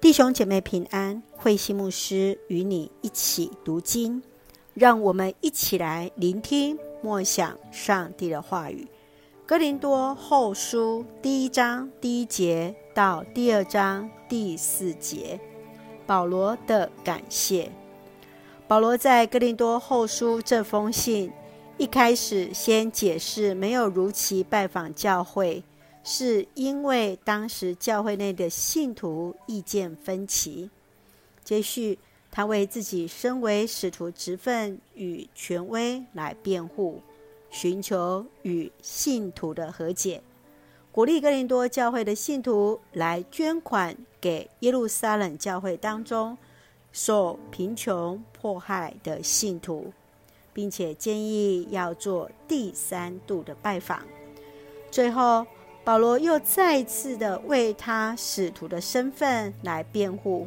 弟兄姐妹平安，慧馨牧师与你一起读经，让我们一起来聆听默想上帝的话语。哥林多后书第一章第一节到第二章第四节，保罗的感谢。保罗在哥林多后书这封信一开始先解释，没有如期拜访教会。是因为当时教会内的信徒意见分歧。接续，他为自己身为使徒职分与权威来辩护，寻求与信徒的和解，鼓励哥林多教会的信徒来捐款给耶路撒冷教会当中受贫穷迫害的信徒，并且建议要做第三度的拜访。最后。保罗又再次的为他使徒的身份来辩护，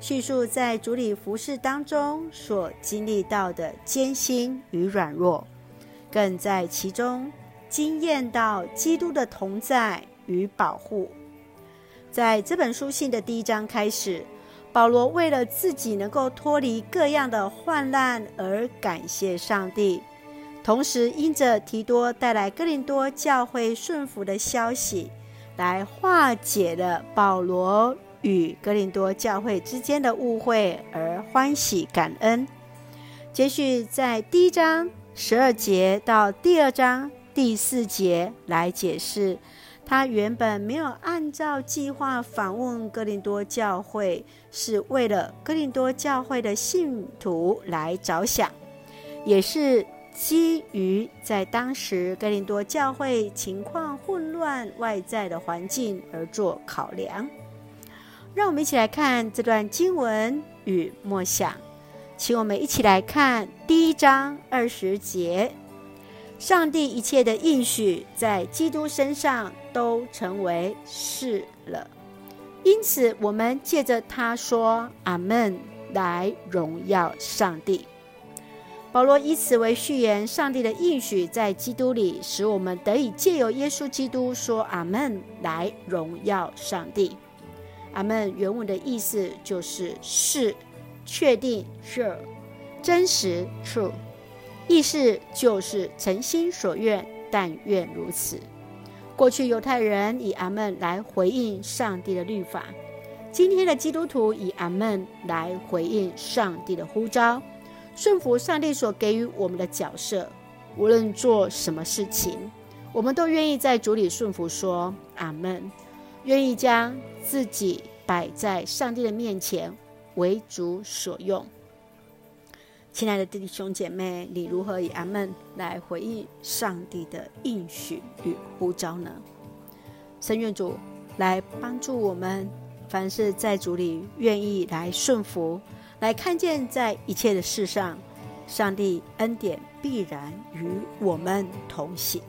叙述在主里服饰当中所经历到的艰辛与软弱，更在其中惊艳到基督的同在与保护。在这本书信的第一章开始，保罗为了自己能够脱离各样的患难而感谢上帝。同时，因着提多带来哥林多教会顺服的消息，来化解了保罗与哥林多教会之间的误会，而欢喜感恩。接续在第一章十二节到第二章第四节来解释，他原本没有按照计划访问哥林多教会，是为了哥林多教会的信徒来着想，也是。基于在当时哥林多教会情况混乱、外在的环境而做考量，让我们一起来看这段经文与默想。请我们一起来看第一章二十节：上帝一切的应许在基督身上都成为是了，因此我们借着他说阿门来荣耀上帝。保罗以此为序言，上帝的应许在基督里，使我们得以借由耶稣基督说阿门来荣耀上帝。阿门原文的意思就是是、确定、sure、真实、true，意思就是诚心所愿，但愿如此。过去犹太人以阿门来回应上帝的律法，今天的基督徒以阿门来回应上帝的呼召。顺服上帝所给予我们的角色，无论做什么事情，我们都愿意在主里顺服，说阿门，愿意将自己摆在上帝的面前，为主所用。亲爱的弟兄姐妹，你如何以阿门来回应上帝的应许与呼召呢？神愿主来帮助我们，凡是在主里愿意来顺服。来看见，在一切的事上，上帝恩典必然与我们同行。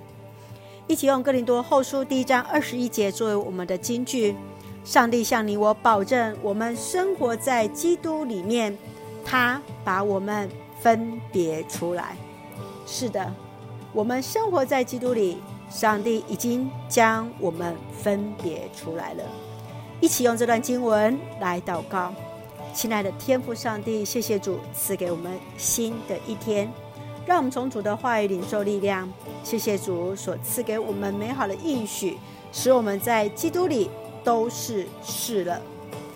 一起用哥林多后书第一章二十一节作为我们的金句：上帝向你我保证，我们生活在基督里面，他把我们分别出来。是的，我们生活在基督里，上帝已经将我们分别出来了。一起用这段经文来祷告。亲爱的天父上帝，谢谢主赐给我们新的一天，让我们从主的话语领受力量。谢谢主所赐给我们美好的应许，使我们在基督里都是是了。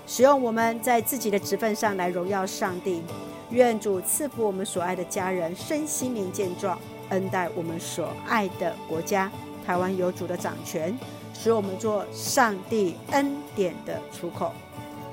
使用我们在自己的职份上来荣耀上帝。愿主赐福我们所爱的家人身心灵健壮，恩待我们所爱的国家台湾有主的掌权，使我们做上帝恩典的出口。